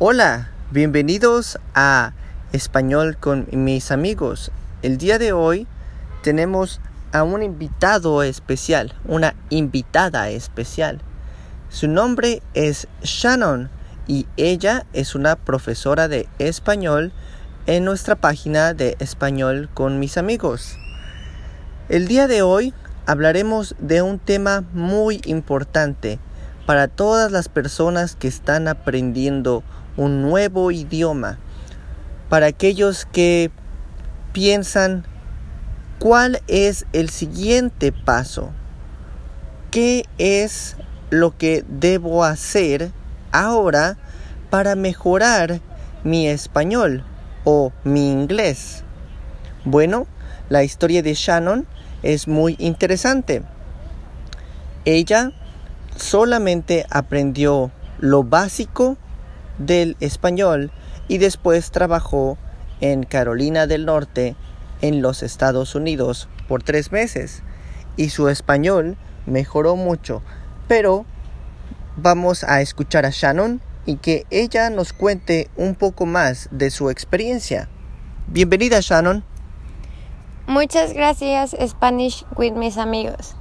Hola, bienvenidos a Español con mis amigos. El día de hoy tenemos a un invitado especial, una invitada especial. Su nombre es Shannon y ella es una profesora de español en nuestra página de español con mis amigos. El día de hoy hablaremos de un tema muy importante para todas las personas que están aprendiendo un nuevo idioma, para aquellos que piensan cuál es el siguiente paso, qué es lo que debo hacer ahora para mejorar mi español o mi inglés. Bueno, la historia de Shannon es muy interesante. Ella solamente aprendió lo básico del español y después trabajó en Carolina del Norte en los Estados Unidos por tres meses y su español mejoró mucho. Pero vamos a escuchar a Shannon y que ella nos cuente un poco más de su experiencia. Bienvenida Shannon. Muchas gracias Spanish with mis amigos.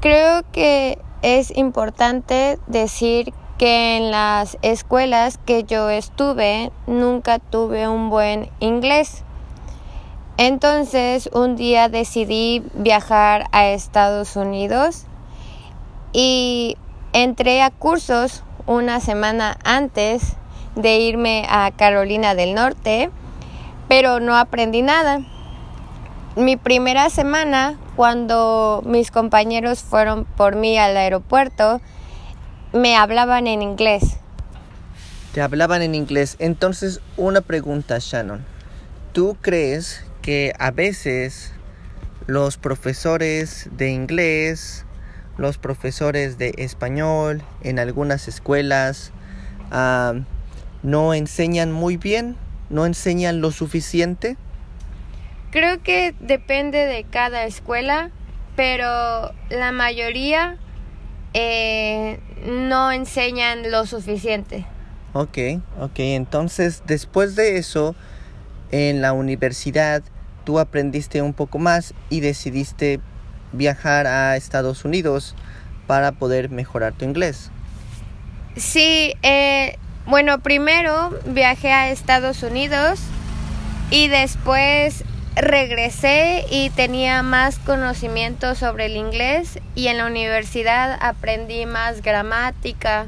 Creo que es importante decir que en las escuelas que yo estuve nunca tuve un buen inglés. Entonces un día decidí viajar a Estados Unidos y entré a cursos una semana antes de irme a Carolina del Norte, pero no aprendí nada. Mi primera semana, cuando mis compañeros fueron por mí al aeropuerto, me hablaban en inglés. Te hablaban en inglés. Entonces, una pregunta, Shannon. ¿Tú crees que a veces los profesores de inglés, los profesores de español en algunas escuelas no enseñan muy bien, no enseñan lo suficiente? Creo que depende de cada escuela, pero la mayoría eh, no enseñan lo suficiente. Ok, ok, entonces después de eso, en la universidad, tú aprendiste un poco más y decidiste viajar a Estados Unidos para poder mejorar tu inglés. Sí, eh, bueno, primero viajé a Estados Unidos y después regresé y tenía más conocimiento sobre el inglés y en la universidad aprendí más gramática.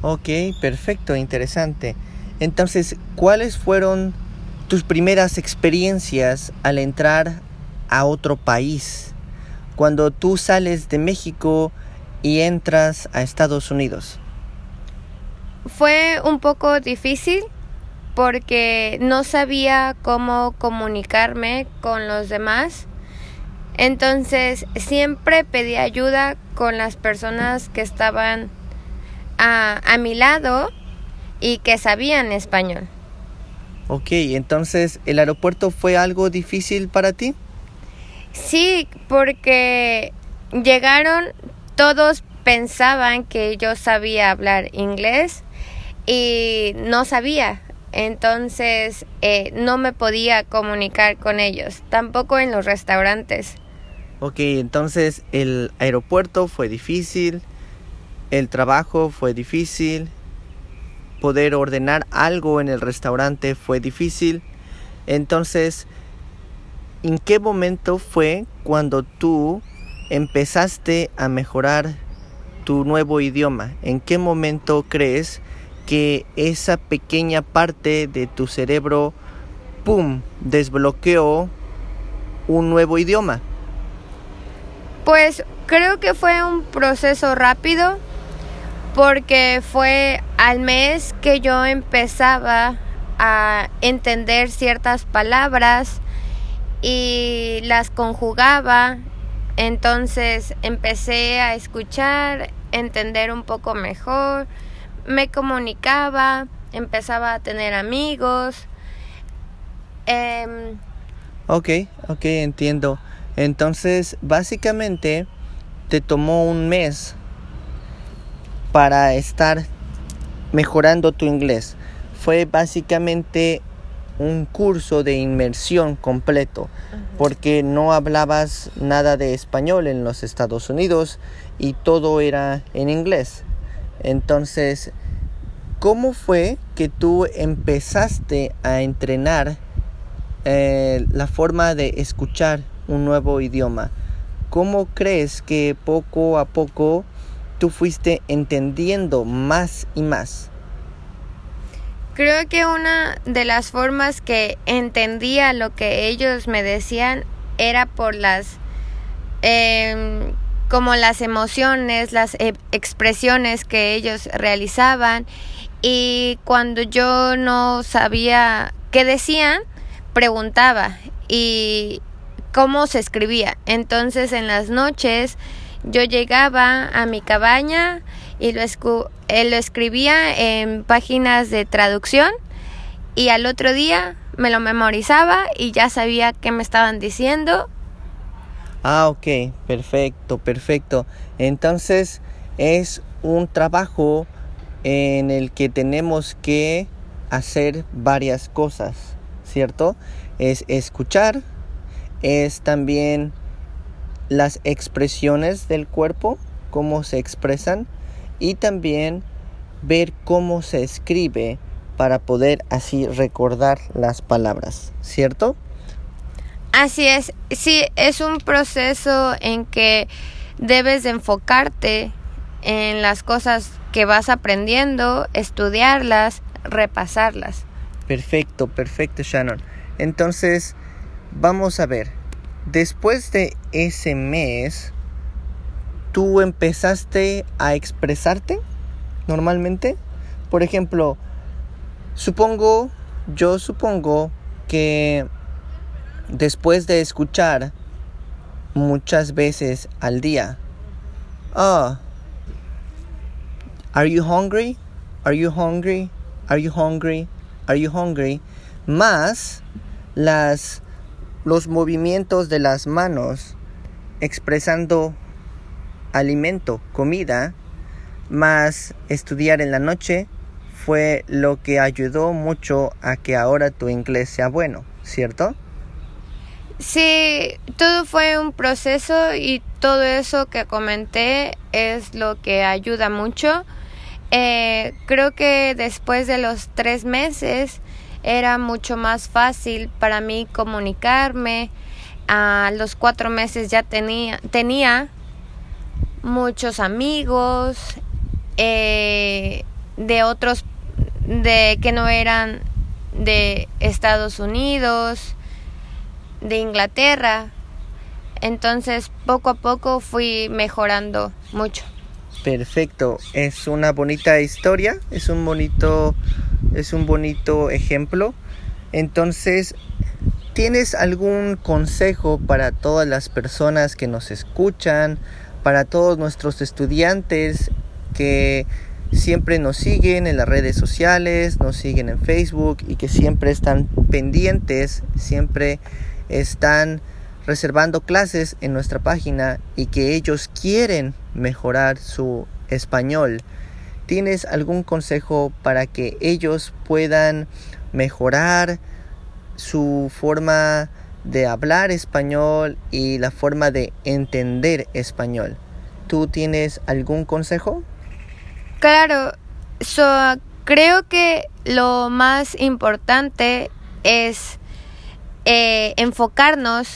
Ok, perfecto, interesante. Entonces, ¿cuáles fueron tus primeras experiencias al entrar a otro país? Cuando tú sales de México y entras a Estados Unidos. Fue un poco difícil porque no sabía cómo comunicarme con los demás. Entonces siempre pedí ayuda con las personas que estaban a, mi lado y que sabían español. Ok, entonces el aeropuerto fue algo difícil para ti? Sí, porque llegaron, todos pensaban que yo sabía hablar inglés y no sabía. Entonces eh, no me podía comunicar con ellos, tampoco en los restaurantes. Ok, entonces el aeropuerto fue difícil, el trabajo fue difícil, poder ordenar algo en el restaurante fue difícil. Entonces, ¿en qué momento fue cuando tú empezaste a mejorar tu nuevo idioma? ¿En qué momento crees que esa pequeña parte de tu cerebro, ¡pum!, desbloqueó un nuevo idioma? Pues creo que fue un proceso rápido porque fue al mes que yo empezaba a entender ciertas palabras y las conjugaba. Entonces empecé a escuchar, entender un poco mejor me comunicaba, empezaba a tener amigos. Eh, ok, ok, entiendo. Entonces, básicamente, te tomó un mes para estar mejorando tu inglés? Fue básicamente un curso de inmersión completo, porque no hablabas nada de español en los Estados Unidos y todo era en inglés. Entonces, ¿cómo fue que tú empezaste a entrenar eh, la forma de escuchar un nuevo idioma? ¿Cómo crees que poco a poco tú fuiste entendiendo más y más? Creo que una de las formas que entendía lo que ellos me decían era por las em, como las emociones, las e, expresiones que ellos realizaban y cuando yo no sabía qué decían, preguntaba y cómo se escribía. Entonces en las noches yo llegaba a mi cabaña y lo, él lo escribía en páginas de traducción y al otro día me lo memorizaba y ya sabía qué me estaban diciendo. Ah, ok, perfecto, perfecto. Entonces es un trabajo en el que tenemos que hacer varias cosas, ¿cierto? Es escuchar, es también las expresiones del cuerpo, cómo se expresan, y también ver cómo se escribe para poder así recordar las palabras, ¿cierto? Así es, sí, es un proceso en que debes de enfocarte en las cosas que vas aprendiendo, estudiarlas, repasarlas. Perfecto, perfecto, Shannon. Entonces, vamos a ver, después de ese mes, tú empezaste a expresarte normalmente? Por ejemplo, supongo, yo supongo que después de escuchar muchas veces al día, ah, are you hungry? Are you hungry? Are you hungry? Are you hungry? Más las los movimientos de las manos expresando alimento, comida, más estudiar en la noche fue lo que ayudó mucho a que ahora tu inglés sea bueno, ¿cierto? Sí, todo fue un proceso y todo eso que comenté es lo que ayuda mucho. Eh, creo que después de los tres meses era mucho más fácil para mí comunicarme. A los cuatro meses ya tenía, tenía muchos amigos eh, de otros de que no eran de Estados Unidos, de Inglaterra. Entonces, poco a poco fui mejorando mucho. Perfecto, es una bonita historia, es un bonito es un bonito ejemplo. Entonces, ¿tienes algún consejo para todas las personas que nos escuchan, para todos nuestros estudiantes que siempre nos siguen en las redes sociales, nos siguen en Facebook y que siempre están pendientes, siempre están reservando clases en nuestra página y que ellos quieren mejorar su español. ¿Tienes algún consejo para que ellos puedan mejorar su forma de hablar español y la forma de entender español. ¿Tú tienes algún consejo? Claro, creo que lo más importante es eh, enfocarnos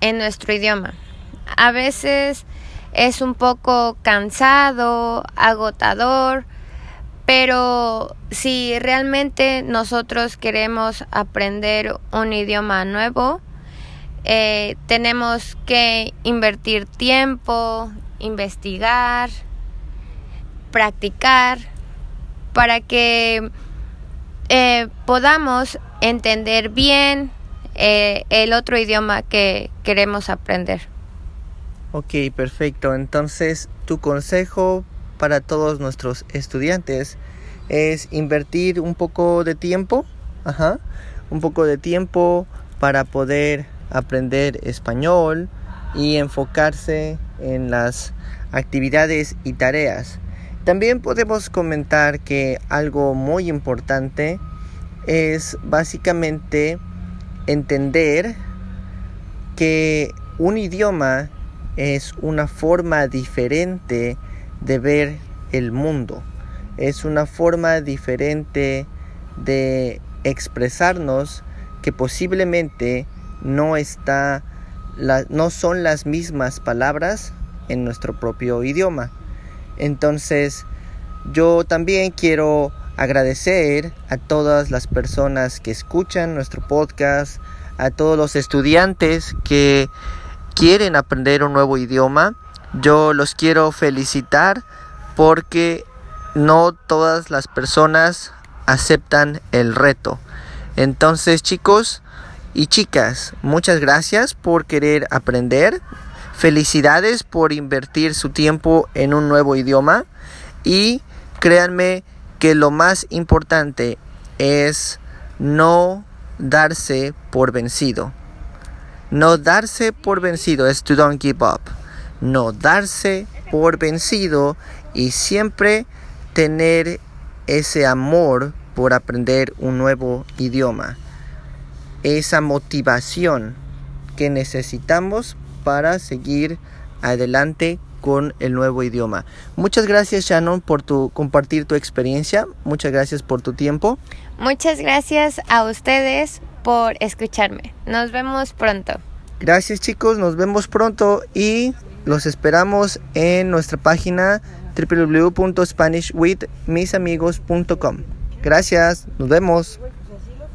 en nuestro idioma. A veces es un poco cansado, agotador, pero si realmente nosotros queremos aprender un idioma nuevo, eh, tenemos que invertir tiempo, investigar, practicar, para que eh, podamos entender bien eh, el otro idioma que queremos aprender. Ok, perfecto. Entonces, tu consejo para todos nuestros estudiantes es invertir un poco de tiempo, ajá, un poco de tiempo para poder aprender español y enfocarse en las actividades y tareas. También podemos comentar que algo muy importante es básicamente entender que un idioma es una forma diferente de ver el mundo, es una forma diferente de expresarnos que posiblemente no está no son las mismas palabras en nuestro propio idioma. Entonces, yo también quiero agradecer a todas las personas que escuchan nuestro podcast, a todos los estudiantes que quieren aprender un nuevo idioma. Yo los quiero felicitar porque no todas las personas aceptan el reto. Entonces chicos y chicas, muchas gracias por querer aprender. Felicidades por invertir su tiempo en un nuevo idioma. Y créanme que lo más importante es no darse por vencido. No darse por vencido es to don't give up. No darse por vencido y siempre tener ese amor por aprender un nuevo idioma. Esa motivación que necesitamos para seguir adelante con el nuevo idioma. Muchas gracias Shannon por tu compartir tu experiencia. Muchas gracias por tu tiempo. Muchas gracias a ustedes por escucharme. Nos vemos pronto. Gracias chicos, nos vemos pronto y los esperamos en nuestra página www.spanishwithmisamigos.com. Gracias, nos vemos.